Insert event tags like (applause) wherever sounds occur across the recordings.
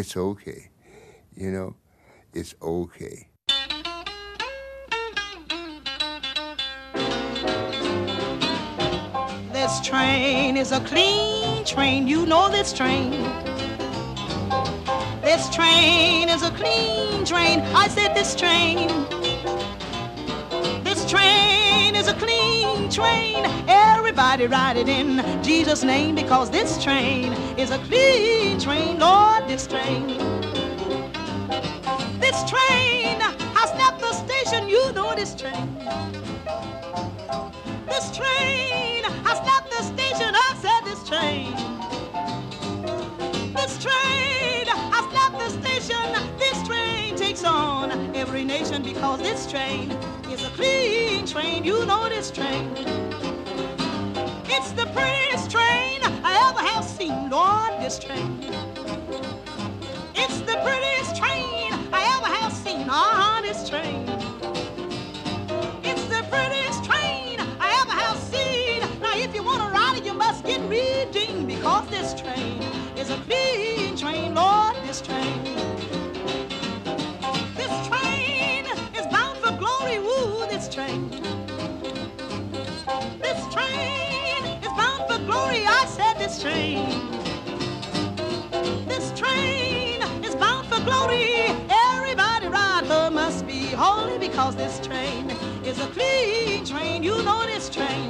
it's okay. You know, it's okay. This train is a clean train. You know this train. This train is a clean train. I said this train. This train is a clean train. Everybody ride it in Jesus' name because this train is a clean train. Lord, this train. This train has left the station. You know this train. This train has left the station. I said this train. This train has left the station. This train takes on every nation because this train is a clean train. You know this train. It's the prettiest train I ever have seen. Lord, this train. It's the prettiest train I ever have seen. Ah, this train. It's the prettiest train I ever have seen. Now, if you want to ride it, you must get redeemed because this train is a clean train, Lord. This train. This train. This train is bound for glory. Everybody ride her must be holy because this train is a clean train. You know this train.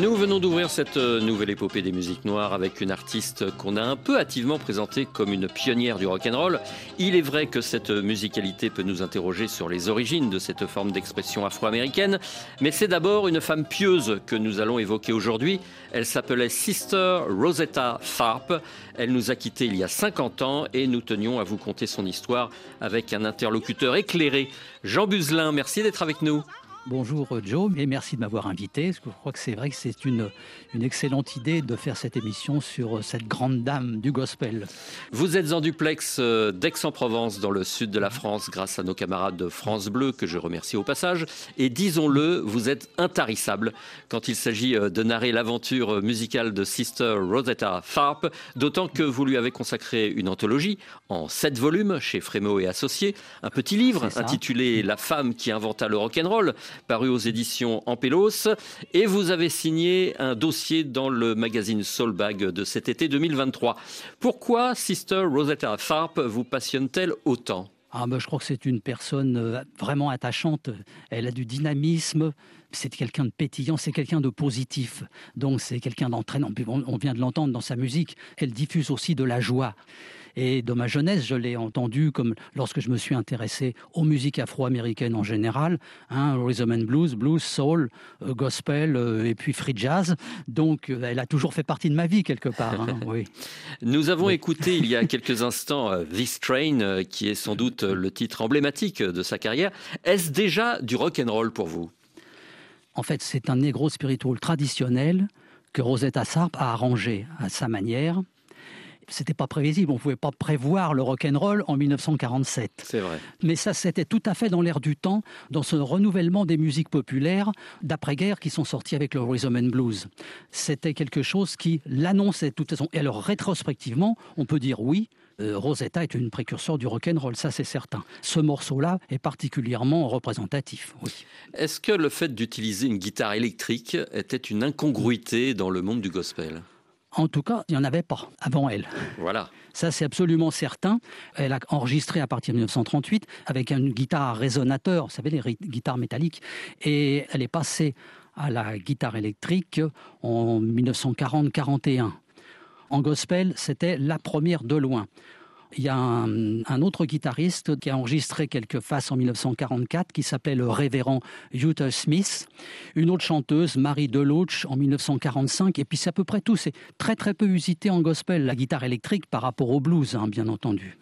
Nous venons d'ouvrir cette euh, nouvelle épopée des musiques noires avec une artiste qu'on a un peu hâtivement présentée comme une pionnière du rock'n'roll. Il est vrai que cette musicalité peut nous interroger sur les origines de cette forme d'expression afro-américaine, mais c'est d'abord une femme pieuse que nous allons évoquer aujourd'hui. Elle s'appelait Sister Rosetta Tharpe. Elle nous a quittés il y a 50 ans et nous tenions à vous conter son histoire avec un interlocuteur éclairé. Jean Buzelin, merci d'être avec nous. Bonjour euh, Joe, et merci de m'avoir invité. Parce que je crois que c'est vrai que c'est une, une excellente idée de faire cette émission sur euh, cette grande dame du gospel. Vous êtes en duplex euh, d'Aix-en-Provence, dans le sud de la France, grâce à nos camarades de France Bleu, que je remercie au passage. Et disons-le, vous êtes intarissable quand il s'agit de narrer l'aventure musicale de Sister Rosetta Tharpe, d'autant que vous lui avez consacré une anthologie en sept volumes chez Frémo et Associés, un petit livre intitulé La femme qui inventa le rock'n'roll, paru aux éditions Ampelos, et vous avez signé un dossier dans le magazine Soulbag de cet été 2023. Pourquoi Sister Rosetta Tharpe vous passionne-t-elle autant? Ah, ben, je crois que c'est une personne euh, vraiment attachante. Elle a du dynamisme. C'est quelqu'un de pétillant, c'est quelqu'un de positif. Donc c'est quelqu'un d'entraînant. On vient de l'entendre dans sa musique. Elle diffuse aussi de la joie. Et dans ma jeunesse, je l'ai entendu comme lorsque je me suis intéressé aux musiques afro-américaines en général, hein, rhythm and blues, blues, soul, euh, gospel euh, et puis free jazz. Donc euh, elle a toujours fait partie de ma vie quelque part. hein, (laughs) oui. Nous avons écouté il y a quelques instants This Train, qui est sans doute le titre emblématique de sa carrière. Est-ce déjà du rock'n'roll pour vous? En fait, c'est un négro spiritual traditionnel que Rosetta Tharpe a arrangé à sa manière. C'était pas prévisible, on pouvait pas prévoir le rock'n'roll en 1947. C'est vrai. Mais ça, c'était tout à fait dans l'air du temps, dans ce renouvellement des musiques populaires d'après-guerre qui sont sorties avec le rhythm and blues. C'était quelque chose qui l'annonçait de toute façon. Et alors, rétrospectivement, on peut dire oui, euh, Rosetta est une précurseur du rock'n'roll, ça c'est certain. Ce morceau-là est particulièrement représentatif. Oui. Est-ce que le fait d'utiliser une guitare électrique était une incongruité dans le monde du gospel? En tout cas, il n'y en avait pas avant elle. Voilà. Ça, c'est absolument certain. Elle a enregistré à partir de 1938 avec une guitare résonateur, vous savez, les guitares métalliques. Et elle est passée à la guitare électrique en 1940-41. En gospel, c'était la première de loin. Il y a un, autre guitariste qui a enregistré quelques faces en 1944 qui s'appelait le révérend Utah Smith. Une autre chanteuse, Marie Deloach, en 1945. Et puis c'est à peu près tout. C'est très très peu usité en gospel, la guitare électrique par rapport au blues, hein, bien entendu.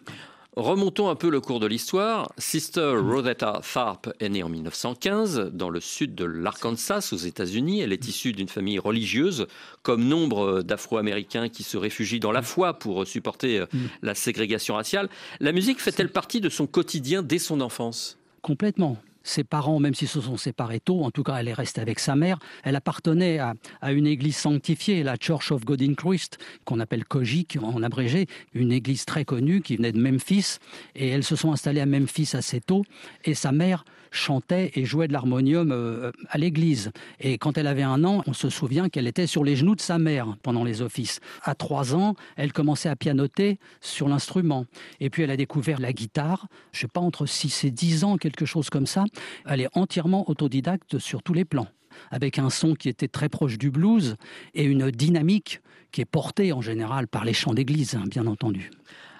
Remontons un peu le cours de l'histoire. Sister Rosetta Tharpe est née en 1915 dans le sud de l'Arkansas aux États-Unis. Elle est issue d'une famille religieuse, comme nombre d'Afro-Américains qui se réfugient dans la foi pour supporter euh, la ségrégation raciale. La musique fait-elle partie de son quotidien dès son enfance? Complètement ses parents, même s'ils se sont séparés tôt, en tout cas elle est restée avec sa mère, elle appartenait à, une église sanctifiée, la Church of God in Christ, qu'on appelle Kojik en abrégé, une église très connue qui venait de Memphis, et elles se sont installées à Memphis assez tôt, et sa mère chantait et jouait de l'harmonium euh, à l'église. Et quand elle avait un an, on se souvient qu'elle était sur les genoux de sa mère pendant les offices. À trois ans, elle commençait à pianoter sur l'instrument. Et puis elle a découvert la guitare, je sais pas, entre 6 et 10 ans, quelque chose comme ça. Elle est entièrement autodidacte sur tous les plans avec un son qui était très proche du blues et une dynamique qui est portée en général par les chants d'église, hein, bien entendu.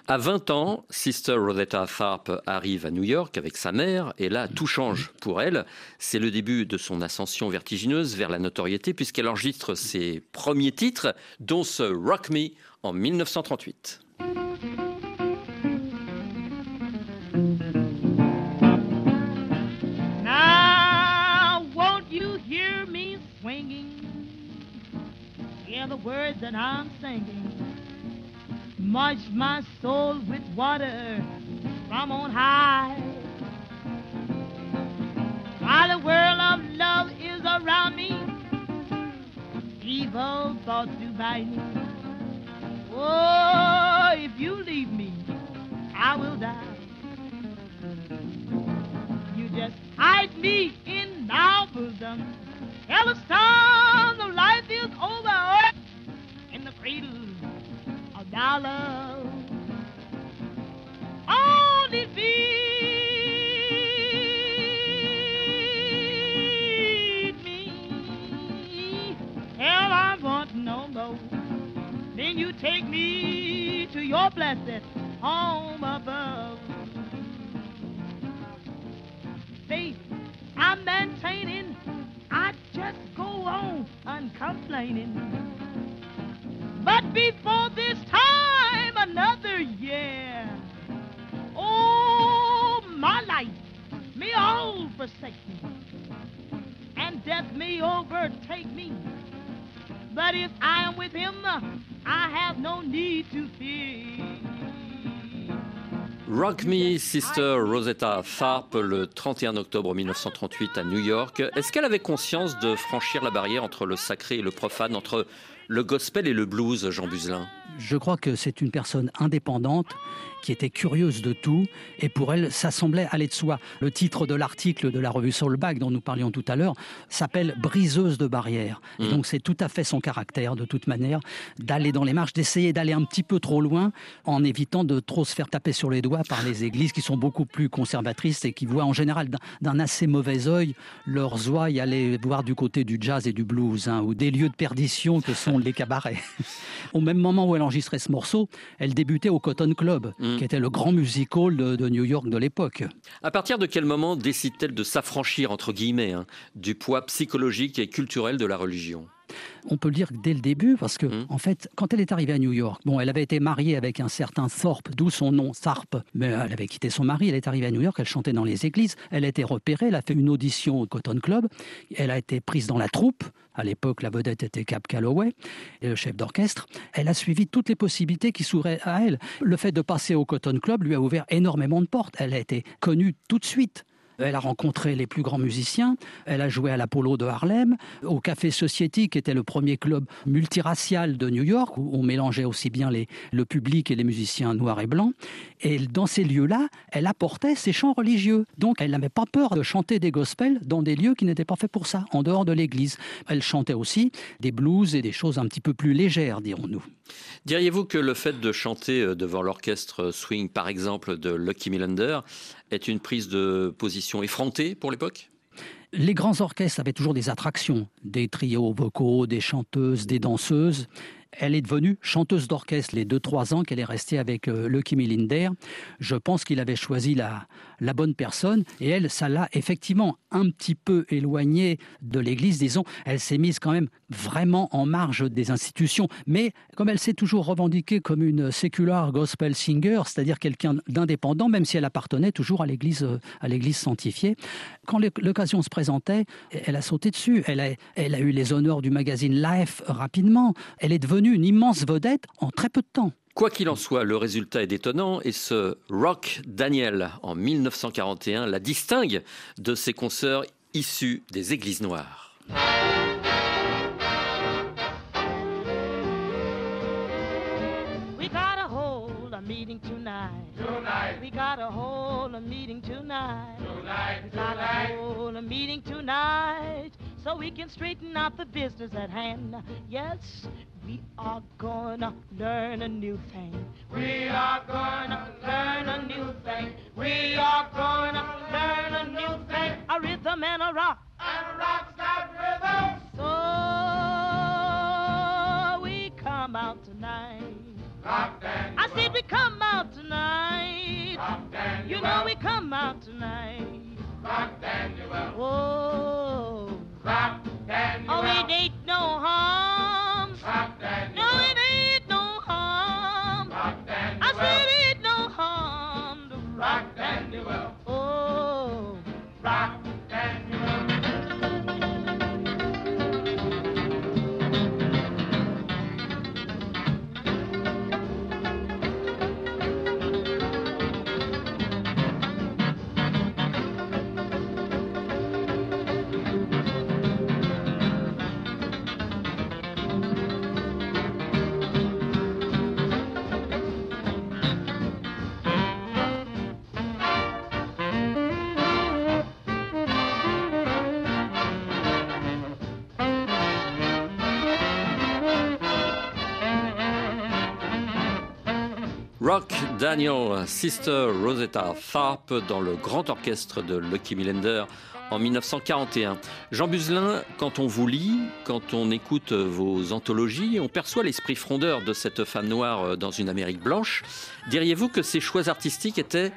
À 20 ans, Sister Rosetta Tharpe arrive à New York avec sa mère et là, tout change pour elle. C'est le début de son ascension vertigineuse vers la notoriété puisqu'elle enregistre ses premiers titres, dont ce Rock Me en 1938. Now, won't you hear me swinging? Hear the words that I'm singing. Much my soul with water from on high. While the world of love is around me, evil thoughts do bite me. Oh, if you leave me, I will die. You just hide me in our bosom. Tell the storm of life is over in the cradle dollar. Only feed me. Hell, I want no more. Then you take me to your blessed home above. See, I'm maintaining. I just go on uncomplaining. But before this time, another year. Oh, my life may all forsake me, and death may overtake me. But if I am with him, I have no need to fear. Rock Me Sister Rosetta Tharpe le 31 octobre 1938 à New York. Est-ce qu'elle avait conscience de franchir la barrière entre le sacré et le profane, entre le gospel et le blues, Jean Buzelin Je crois que c'est une personne indépendante qui était curieuse de tout et pour elle, ça semblait aller de soi. Le titre de l'article de la revue Soulbag dont nous parlions tout à l'heure s'appelle Briseuse de barrières. Et mmh. donc c'est tout à fait son caractère, de toute manière, d'aller dans les marches, d'essayer d'aller un petit peu trop loin en évitant de trop se faire taper sur les doigts par les églises qui sont beaucoup plus conservatrices et qui voient en général d'un assez mauvais œil leurs ouailles aller voir du côté du jazz et du blues hein, ou des lieux de perdition que sont les cabarets. (laughs) Au même moment où elle enregistrait ce morceau, elle débutait au Cotton Club, qui était le grand music hall de, New York de l'époque. À partir de quel moment décide-t-elle de s'affranchir, entre guillemets, hein, du poids psychologique et culturel de la religion? On peut le dire dès le début, parce que, mmh. en fait, quand elle est arrivée à New York, bon, elle avait été mariée avec un certain Thorpe, d'où son nom, Tharpe, mais elle avait quitté son mari, elle est arrivée à New York, elle chantait dans les églises, elle a été repérée, elle a fait une audition au Cotton Club, elle a été prise dans la troupe, à l'époque, la vedette était Cap Calloway, et le chef d'orchestre. Elle a suivi toutes les possibilités qui s'ouvraient à elle. Le fait de passer au Cotton Club lui a ouvert énormément de portes. Elle a été connue tout de suite. Elle a rencontré les plus grands musiciens. Elle a joué à l'Apollo de Harlem, au Café Society, qui était le premier club multiracial de New York, où on mélangeait aussi bien le public et les musiciens noirs et blancs. Et dans ces lieux-là, elle apportait ses chants religieux. Donc elle n'avait pas peur de chanter des gospels dans des lieux qui n'étaient pas faits pour ça, en dehors de l'église. Elle chantait aussi des blues et des choses un petit peu plus légères, dirons-nous. Diriez-vous que le fait de chanter euh, devant l'orchestre swing, par exemple, de Lucky Millander, est une prise de position effrontée pour l'époque? Les grands orchestres avaient toujours des attractions, des trios vocaux, des chanteuses, des danseuses. Elle est devenue chanteuse d'orchestre les deux trois ans qu'elle est restée avec euh, Lucky Millinder. Je pense qu'il avait choisi la, la bonne personne et elle, ça l'a effectivement un petit peu éloignée de l'Église. Disons, elle s'est mise quand même vraiment en marge des institutions. Mais comme elle s'est toujours revendiquée comme une sécular gospel singer, c'est-à-dire quelqu'un d'indépendant, même si elle appartenait toujours à l'Église euh, à l'Église sanctifiée, quand l'occasion se présentait, elle a sauté dessus. Elle a, elle a eu les honneurs du magazine Life rapidement. Elle est devenue une immense vedette en très peu de temps. Quoi qu'il en soit, le résultat est détonnant et ce Rock Daniel en 1941 la distingue de ses consoeurs issus des églises noires. We got a hold a meeting tonight. Tonight. We got a hold a meeting tonight. Tonight. We got a hold a meeting tonight. So we can straighten out the business at hand. Yes, we are gonna learn a new thing. We are gonna learn a new thing. We are gonna learn a new thing. A rhythm and a rock. And a rock's got rhythm. So we come out tonight. Rock I said we come out tonight. Rock you know we come out tonight. Rock Daniel. Whoa. Oh. Rock Daniel, Sister Rosetta Tharpe dans le grand orchestre de Lucky Millender en 1941. Jean Buzelin, quand on vous lit, quand on écoute vos anthologies, on perçoit l'esprit frondeur de cette femme noire dans une Amérique blanche. Diriez-vous que ces choix artistiques étaient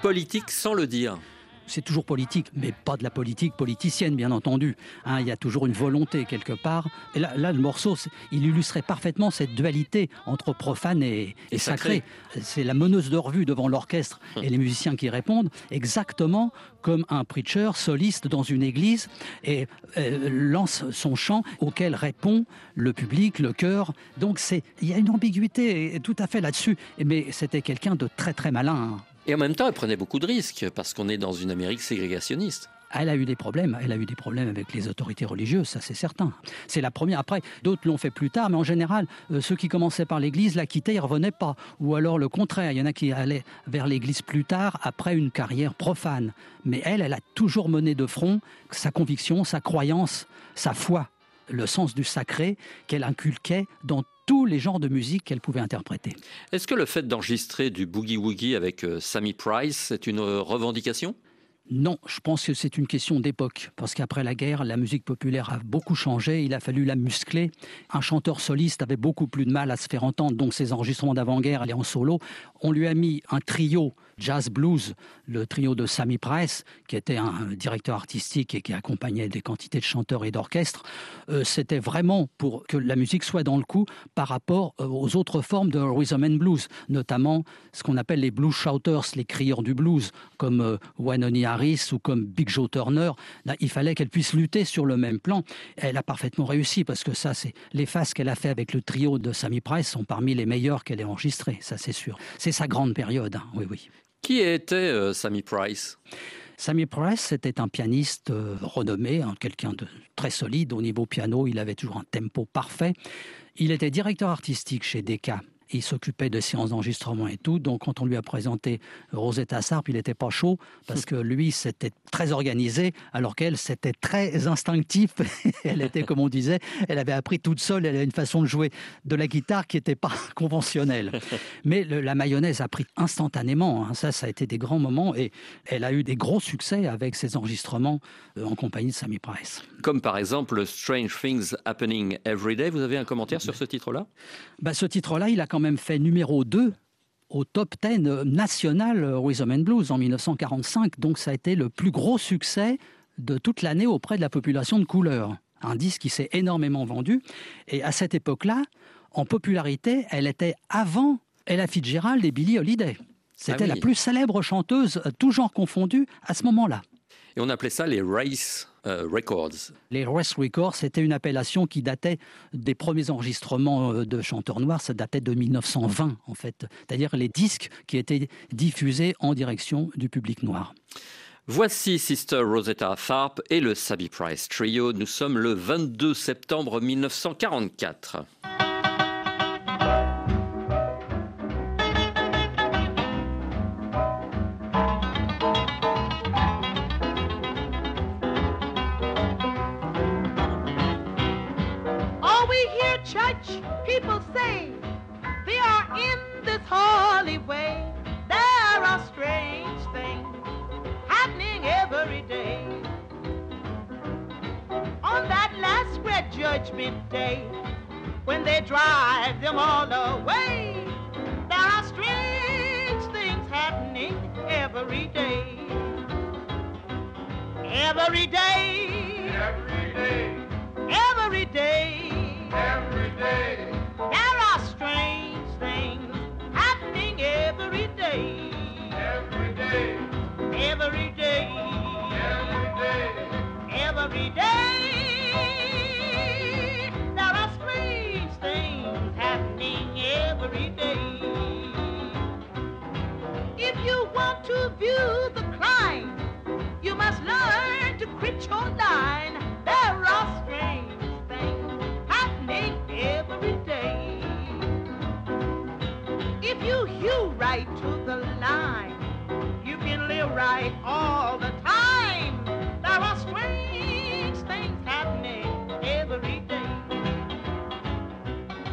politiques sans le dire? C'est toujours politique, mais pas de la politique politicienne, bien entendu. Hein, il y a toujours une volonté quelque part. Et là, là le morceau, il illustrait parfaitement cette dualité entre profane et, sacré. C'est la meneuse de revue devant l'orchestre hum. et les musiciens qui répondent, exactement comme un preacher soliste dans une église et euh, lance son chant auquel répond le public, le chœur. Donc c'est, il y a une ambiguïté tout à fait là-dessus. Mais c'était quelqu'un de très très malin. Hein. Et en même temps, elle prenait beaucoup de risques parce qu'on est dans une Amérique ségrégationniste. Elle a eu des problèmes. Elle a eu des problèmes avec les autorités religieuses, ça c'est certain. C'est la première. Après, d'autres l'ont fait plus tard, mais en général, euh, ceux qui commençaient par l'Église la quittaient, ils revenaient pas. Ou alors le contraire. Il y en a qui allaient vers l'Église plus tard, après une carrière profane. Mais elle, elle a toujours mené de front sa conviction, sa croyance, sa foi, le sens du sacré qu'elle inculquait dans tous les genres de musique qu'elle pouvait interpréter. Est-ce que le fait d'enregistrer du boogie-woogie avec euh, Sammy Price, c'est une euh, revendication? Non, je pense que c'est une question d'époque, parce qu'après la guerre, la musique populaire a beaucoup changé, il a fallu la muscler. Un chanteur soliste avait beaucoup plus de mal à se faire entendre, donc ses enregistrements d'avant-guerre allaient en solo. On lui a mis un trio jazz blues, le trio de Sammy Price, qui était un directeur artistique et qui accompagnait des quantités de chanteurs et d'orchestres. Euh, c'était vraiment pour que la musique soit dans le coup par rapport euh, aux autres formes de rhythm and blues, notamment ce qu'on appelle les blues shouters, les crieurs du blues, comme euh, Wanoni Harris ou comme Big Joe Turner. il fallait qu'elle puisse lutter sur le même plan. Elle a parfaitement réussi parce que ça, c'est les faces qu'elle a fait avec le trio de Sammy Price sont parmi les meilleures qu'elle ait enregistrées, ça c'est sûr. C'est sa grande période, hein. oui, oui. Qui était euh, Sammy Price? Sammy Price était un pianiste euh, renommé, hein, quelqu'un de très solide au niveau piano. Il avait toujours un tempo parfait. Il était directeur artistique chez Decca il s'occupait de séances d'enregistrement et tout. Donc, quand on lui a présenté Rosetta Sarp, il n'était pas chaud parce que (laughs) lui, c'était très organisé, alors qu'elle, c'était très instinctif. (laughs) elle était, comme on disait, elle avait appris toute seule. Elle avait une façon de jouer de la guitare qui n'était pas (laughs) conventionnelle. Mais la mayonnaise a pris instantanément. Hein. Ça, ça a été des grands moments et elle a eu des gros succès avec ses enregistrements euh, en compagnie de Sammy Price. Comme par exemple Strange Things Happening Every Day. Vous avez un commentaire sur ce titre-là? Bah, Ce titre-là, il a quand même fait numéro 2 au top 10 national Rhythm and Blues en 1945. Donc ça a été le plus gros succès de toute l'année auprès de la population de couleur. Un disque qui s'est énormément vendu. Et à cette époque-là, en popularité, elle était avant Ella Fitzgerald et Billie Holiday. C'était ah la plus célèbre chanteuse, tout genre confondu, à ce moment-là. Et on appelait ça les Race euh, Records. Les Race Records, c'était une appellation qui datait des premiers enregistrements euh, de chanteurs noirs. Ça datait de 1920, en fait. C'est-à-dire les disques qui étaient diffusés en direction du public noir. Voici Sister Rosetta Tharpe et le Sabi Price Trio. Nous sommes le 22 septembre 1944. Every day. Every day. Every day. Every day. There are strange things happening every day. Every day. Every day. Every day. Every day. Right all the time. There are strange things happening every day.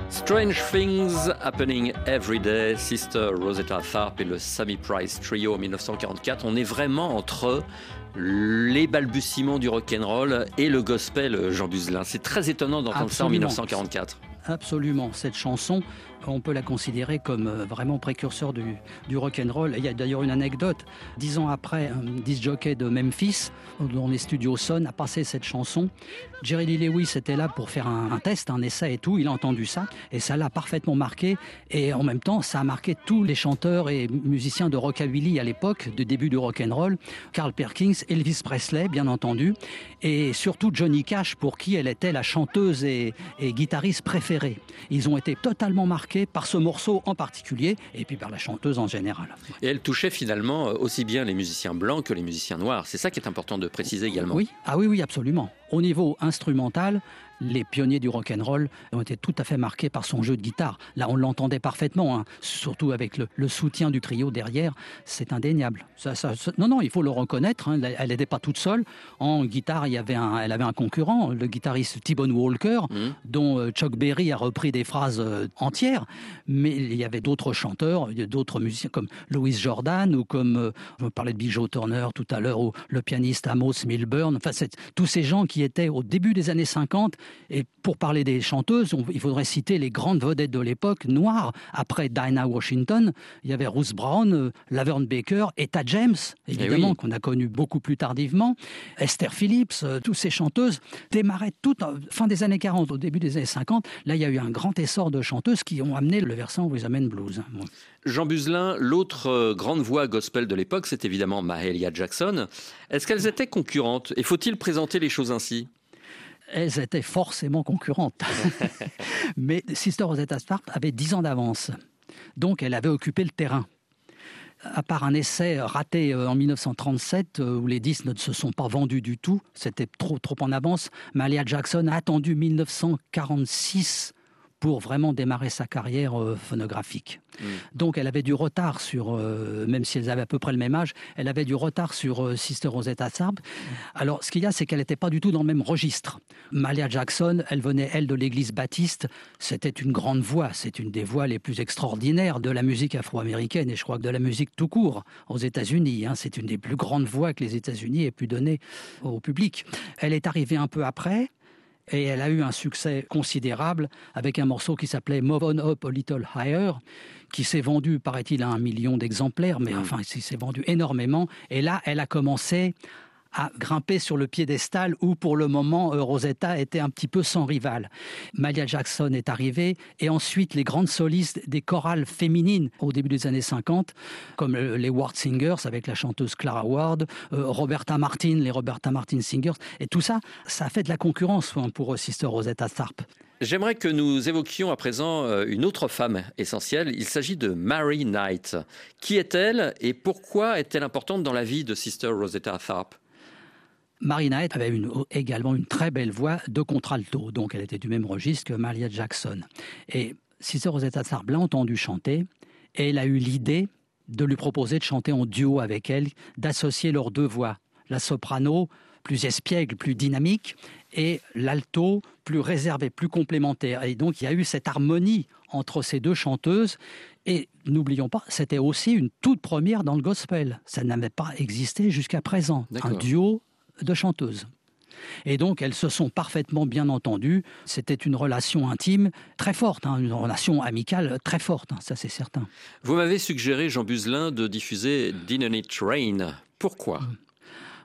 Strange Things Happening Every Day, Sister Rosetta Tharpe et le Sammy Price Trio en 1944. On est vraiment entre les balbutiements du rock'n'roll et le gospel Jean Buzelin. C'est très étonnant d'entendre ça en 1944. Absolument. Cette chanson, on peut la considérer comme euh, vraiment précurseur du, du rock and roll. Il y a d'ailleurs une anecdote. Dix ans après, un de Memphis, dont les studios Son, a passé cette chanson. Jerry Lee Lewis était là pour faire un, test, un essai et tout. Il a entendu ça et ça l'a parfaitement marqué. Et en même temps, ça a marqué tous les chanteurs et musiciens de rockabilly à l'époque, du début du rock and roll. Carl Perkins, Elvis Presley, bien entendu, et surtout Johnny Cash, pour qui elle était la chanteuse et guitariste préférée. Ils ont été totalement marqués par ce morceau en particulier et puis par la chanteuse en général. Et elle touchait finalement euh, aussi bien les musiciens blancs que les musiciens noirs. C'est ça qui est important de préciser également. Oui, ah oui, oui, absolument. Au niveau instrumental, les pionniers du rock and roll ont été tout à fait marqués par son jeu de guitare. Là, on l'entendait parfaitement, hein. surtout avec le, soutien du trio derrière. C'est indéniable. Ça, non, non, il faut le reconnaître. Hein. Elle n'était pas toute seule. En guitare, il y avait un, elle avait un concurrent, le guitariste T-Bone Walker, mmh. dont euh, Chuck Berry a repris des phrases euh, entières. Mais il y avait d'autres chanteurs, d'autres musiciens comme Louis Jordan ou comme euh, je parlais de Bill Joe Turner tout à l'heure, ou le pianiste Amos Milburn. Enfin, tous ces gens qui étaient au début des années 50 et pour parler des chanteuses, il faudrait citer les grandes vedettes de l'époque noires. Après Dinah Washington, il y avait Ruth Brown, euh, Laverne Baker, Etta James, eh évidemment, qu'on a connu beaucoup plus tardivement. Esther Phillips, euh, toutes ces chanteuses démarraient toutes fin des années 40, au début des années 50. Là, il y a eu un grand essor de chanteuses qui ont amené le versant Rhythm Blues. Jean Buzelin, l'autre euh, grande voix gospel de l'époque, c'est évidemment Mahalia Jackson. Est-ce qu'elles étaient concurrentes? Et faut-il présenter les choses ainsi? Elles étaient forcément concurrentes. (laughs) Mais Sister Rosetta Tharpe avait 10 ans d'avance. Donc elle avait occupé le terrain. À part un essai raté euh, en 1937 euh, où les disques ne se sont pas vendus du tout, c'était trop, trop en avance, Malia Jackson a attendu 1946 pour vraiment démarrer sa carrière euh, phonographique. Mm. Donc elle avait du retard sur, euh, même si elles avaient à peu près le même âge, elle avait du retard sur euh, Sister Rosetta Tharpe. Alors ce qu'il y a, c'est qu'elle n'était pas du tout dans le même registre. Malia Jackson, elle venait, elle, de l'église baptiste. C'était une grande voix, c'est une des voix les plus extraordinaires de la musique afro-américaine et je crois que de la musique tout court aux États-Unis. Hein. C'est une des plus grandes voix que les États-Unis aient pu donner au public. Elle est arrivée un peu après et elle a eu un succès considérable avec un morceau qui s'appelait Move On Up a Little Higher, qui s'est vendu, paraît-il, à un million d'exemplaires, mais enfin, il s'est vendu énormément. Et là, elle a commencé à grimper sur le piédestal où, pour le moment, euh, Rosetta était un petit peu sans rival. Malia Jackson est arrivée et ensuite les grandes solistes des chorales féminines au début des années 50, comme euh, les Ward Singers avec la chanteuse Clara Ward, euh, Roberta Martin, les Roberta Martin Singers, et tout ça, ça a fait de la concurrence hein, pour Sister Rosetta Tharpe. J'aimerais que nous évoquions à présent une autre femme essentielle. Il s'agit de Mary Knight. Qui est-elle et pourquoi est-elle importante dans la vie de Sister Rosetta Tharpe Marina avait également une très belle voix de contralto, donc elle était du même registre que Maria Jackson. Et Sister Rosetta Tharpe l'a entendu chanter et elle a eu l'idée de lui proposer de chanter en duo avec elle, d'associer leurs deux voix. La soprano, plus espiègle, plus dynamique, et l'alto, plus réservé, plus complémentaire. Et donc il y a eu cette harmonie entre ces deux chanteuses. Et n'oublions pas, c'était aussi une toute première dans le gospel. Ça n'avait pas existé jusqu'à présent. Un duo de chanteuses. Et donc, elles se sont parfaitement bien entendues. C'était une relation intime très forte, hein, une relation amicale très forte, hein, ça c'est certain. Vous m'avez suggéré, Jean Buzelin, de diffuser Dinner It Rain. Pourquoi?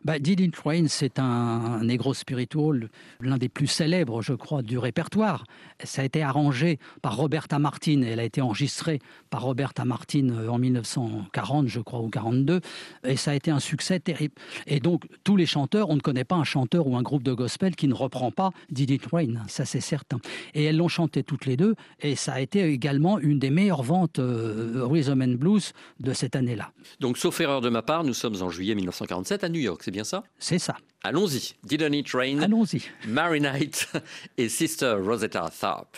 Bah, Didn't Rain, c'est un, negro spiritual, l'un des plus célèbres, je crois, du répertoire. Ça a été arrangé par Roberta Martin, elle a été enregistrée par Roberta Martin euh, en 1940, je crois, ou 42, et ça a été un succès terrible. Et donc, tous les chanteurs, on ne connaît pas un chanteur ou un groupe de gospel qui ne reprend pas Did Rain, ça c'est certain. Et elles l'ont chanté toutes les deux, et ça a été également une des meilleures ventes euh, Rhythm and Blues de cette année-là. Donc, sauf erreur de ma part, nous sommes en juillet 1947 à New York, c'est bien ça? C'est ça. Allons-y. Didn't It Rain? Allons-y. Mary Knight (laughs) et Sister Rosetta Tharpe.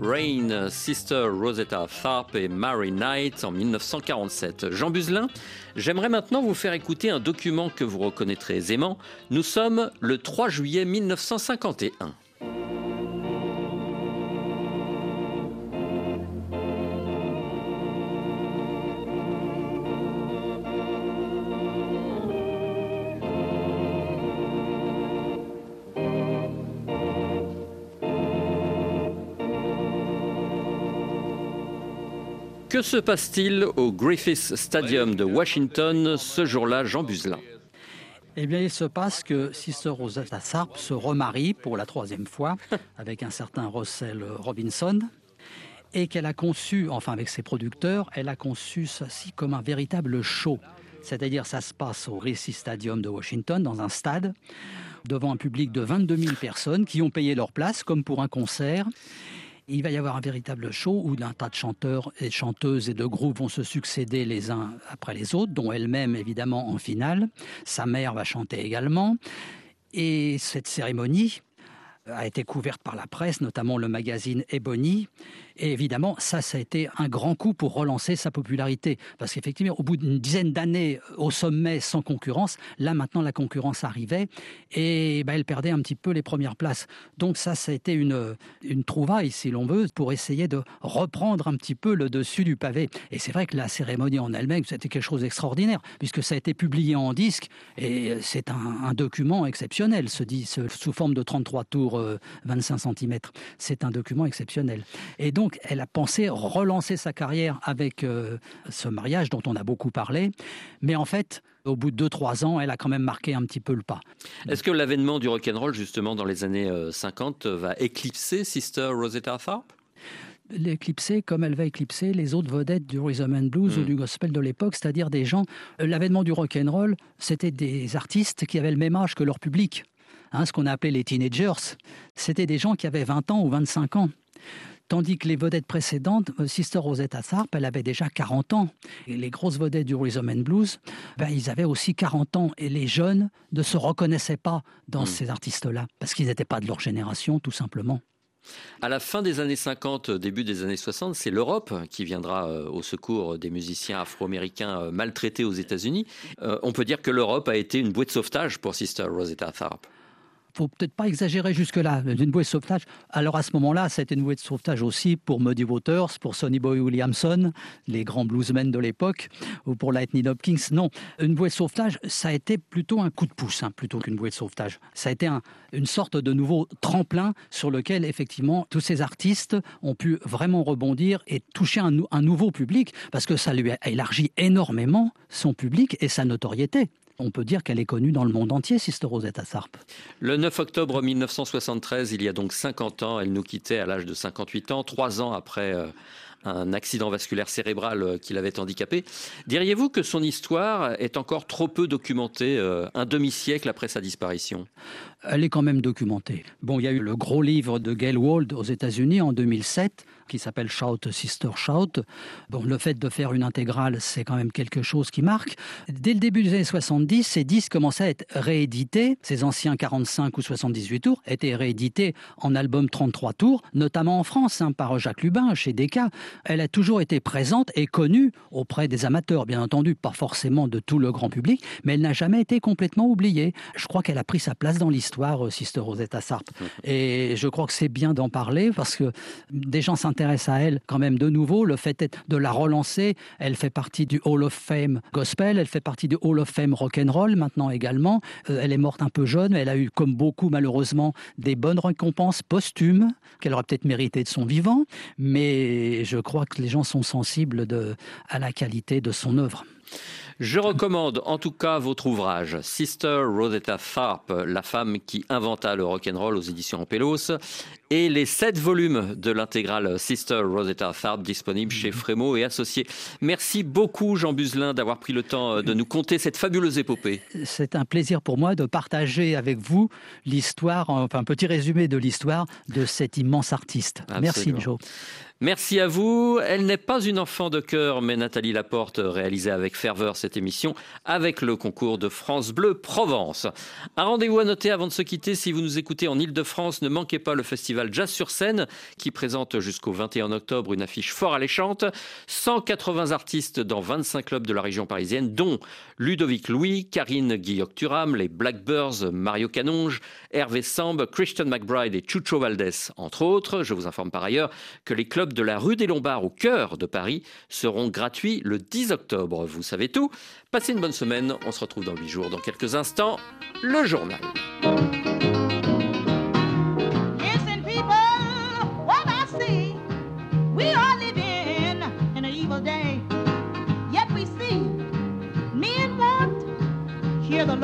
Rain, Sister Rosetta Tharpe et Mary Knight en 1947. Jean Buzelin, j'aimerais maintenant vous faire écouter un document que vous reconnaîtrez aisément. Nous sommes le 3 juillet 1951. Que se passe-t-il au Griffith Stadium de Washington ce jour-là, Jean Buzelin eh bien, il se passe que Sister Rosetta Tharpe se remarie pour la troisième fois (laughs) avec un certain Russell Robinson et qu'elle a conçu, enfin avec ses producteurs, elle a conçu ceci comme un véritable show. C'est-à-dire, ça se passe au Griffith Stadium de Washington, dans un stade, devant un public de 22 000 personnes qui ont payé leur place, comme pour un concert. Il va y avoir un véritable show où un tas de chanteurs et chanteuses et de groupes vont se succéder les uns après les autres, dont elle-même évidemment en finale. Sa mère va chanter également. Et cette cérémonie a été couverte par la presse, notamment le magazine Ebony. Et évidemment, ça, ça a été un grand coup pour relancer sa popularité. Parce qu'effectivement, au bout d'une dizaine d'années au sommet sans concurrence, là maintenant la concurrence arrivait et bah, elle perdait un petit peu les premières places. Donc ça, ça a été une, une trouvaille, si l'on veut, pour essayer de reprendre un petit peu le dessus du pavé. Et c'est vrai que la cérémonie en elle-même, c'était quelque chose d'extraordinaire, puisque ça a été publié en disque et c'est un, document exceptionnel, ce, sous forme de 33 tours 25 euh, cm. C'est un document exceptionnel. Et donc, donc, elle a pensé relancer sa carrière avec euh, ce mariage dont on a beaucoup parlé. Mais en fait, au bout de 2-3 ans, elle a quand même marqué un petit peu le pas. Est-ce que l'avènement du rock'n'roll, justement, dans les années 50, euh, va éclipser Sister Rosetta Tharpe? L'éclipser comme elle va éclipser les autres vedettes du rhythm and blues ou hmm. du gospel de l'époque, c'est-à-dire des gens. Euh, l'avènement du rock'n'roll, c'était des artistes qui avaient le même âge que leur public. Hein, ce qu'on a appelé les teenagers. C'était des gens qui avaient 20 ans ou 25 ans. Tandis que les vedettes précédentes, euh, Sister Rosetta Tharpe, elle avait déjà 40 ans. Et les grosses vedettes du rhythm and blues, ben, ils avaient aussi 40 ans. Et les jeunes ne se reconnaissaient pas dans hmm. ces artistes-là, parce qu'ils n'étaient pas de leur génération, tout simplement. À la fin des années 50, début des années 60, c'est l'Europe qui viendra euh, au secours des musiciens afro-américains euh, maltraités aux États-Unis. On peut dire que l'Europe a été une bouée de sauvetage pour Sister Rosetta Tharpe faut peut-être pas exagérer jusque-là. Une bouée de sauvetage. Alors à ce moment-là, c'était une bouée de sauvetage aussi pour Muddy Waters, pour Sonny Boy Williamson, les grands bluesmen de l'époque, ou pour Lightning Hopkins. Non, une bouée de sauvetage, ça a été plutôt un coup de pouce, hein, plutôt qu'une bouée de sauvetage. Ça a été une sorte de nouveau tremplin sur lequel, effectivement, tous ces artistes ont pu vraiment rebondir et toucher un, un nouveau public, parce que ça lui a élargi énormément son public et sa notoriété. On peut dire qu'elle est connue dans le monde entier, Sister Rosetta Sarp. Le 9 octobre 1973, il y a donc 50 ans, elle nous quittait à l'âge de 58 ans, trois ans après euh, un accident vasculaire cérébral euh, qui l'avait handicapé. Diriez-vous que son histoire est encore trop peu documentée, euh, un demi-siècle après sa disparition? Elle est quand même documentée. Bon, il y a eu le gros livre de Gail Wald aux États-Unis en 2007 qui s'appelle Shout Sister Shout. Bon, le fait de faire une intégrale, c'est quand même quelque chose qui marque. Dès le début des années 70, ces disques commençaient à être réédités. Ces anciens 45 ou 78 tours étaient réédités en album 33 tours, notamment en France, hein, par Jacques Lubin, chez Decca. Elle a toujours été présente et connue auprès des amateurs, bien entendu, pas forcément de tout le grand public, mais elle n'a jamais été complètement oubliée. Je crois qu'elle a pris sa place dans l'histoire, euh, Sister Rosetta Sarp. (laughs) Et je crois que c'est bien d'en parler parce que des gens s'intéressent intéresse à elle quand même de nouveau. Le fait de la relancer, elle fait partie du Hall of Fame gospel, elle fait partie du Hall of Fame rock and roll maintenant également. Euh, elle est morte un peu jeune, mais elle a eu, comme beaucoup malheureusement, des bonnes récompenses posthumes qu'elle aurait peut-être mérité de son vivant. Mais je crois que les gens sont sensibles à la qualité de son œuvre. Je recommande en tout cas votre ouvrage Sister Rosetta Tharpe, la femme qui inventa le rock'n'roll aux éditions Pelos, et les sept volumes de l'intégrale Sister Rosetta Tharpe disponibles chez mhm. Frémo et Associés. Merci beaucoup Jean Buzelin d'avoir pris le temps euh, de nous conter cette fabuleuse épopée. C'est un plaisir pour moi de partager avec vous l'histoire, enfin un petit résumé de l'histoire de cet immense artiste. Merci Joe. Merci à vous. Elle n'est pas une enfant de cœur, mais Nathalie Laporte réalisait avec ferveur cette émission avec le concours de France Bleu Provence. Un rendez-vous à noter avant de se quitter. Si vous nous écoutez en Ile-de-France, ne manquez pas le festival Jazz sur scène qui présente jusqu'au 21 octobre une affiche fort alléchante. 180 artistes dans 25 clubs de la région parisienne, dont Ludovic Louis, Karine Guilloc-Turam, les Blackbirds, Mario Canonge, Hervé Samb, Christian McBride et Chucho Valdés, entre autres. Je vous informe par ailleurs que les clubs de la rue des Lombards au cœur de Paris seront gratuits le 10 octobre. Vous savez tout. Passez une bonne semaine. On se retrouve dans 8 jours. Dans quelques instants, le journal.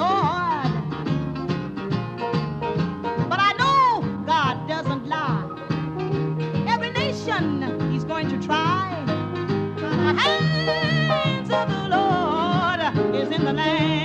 Lord the land.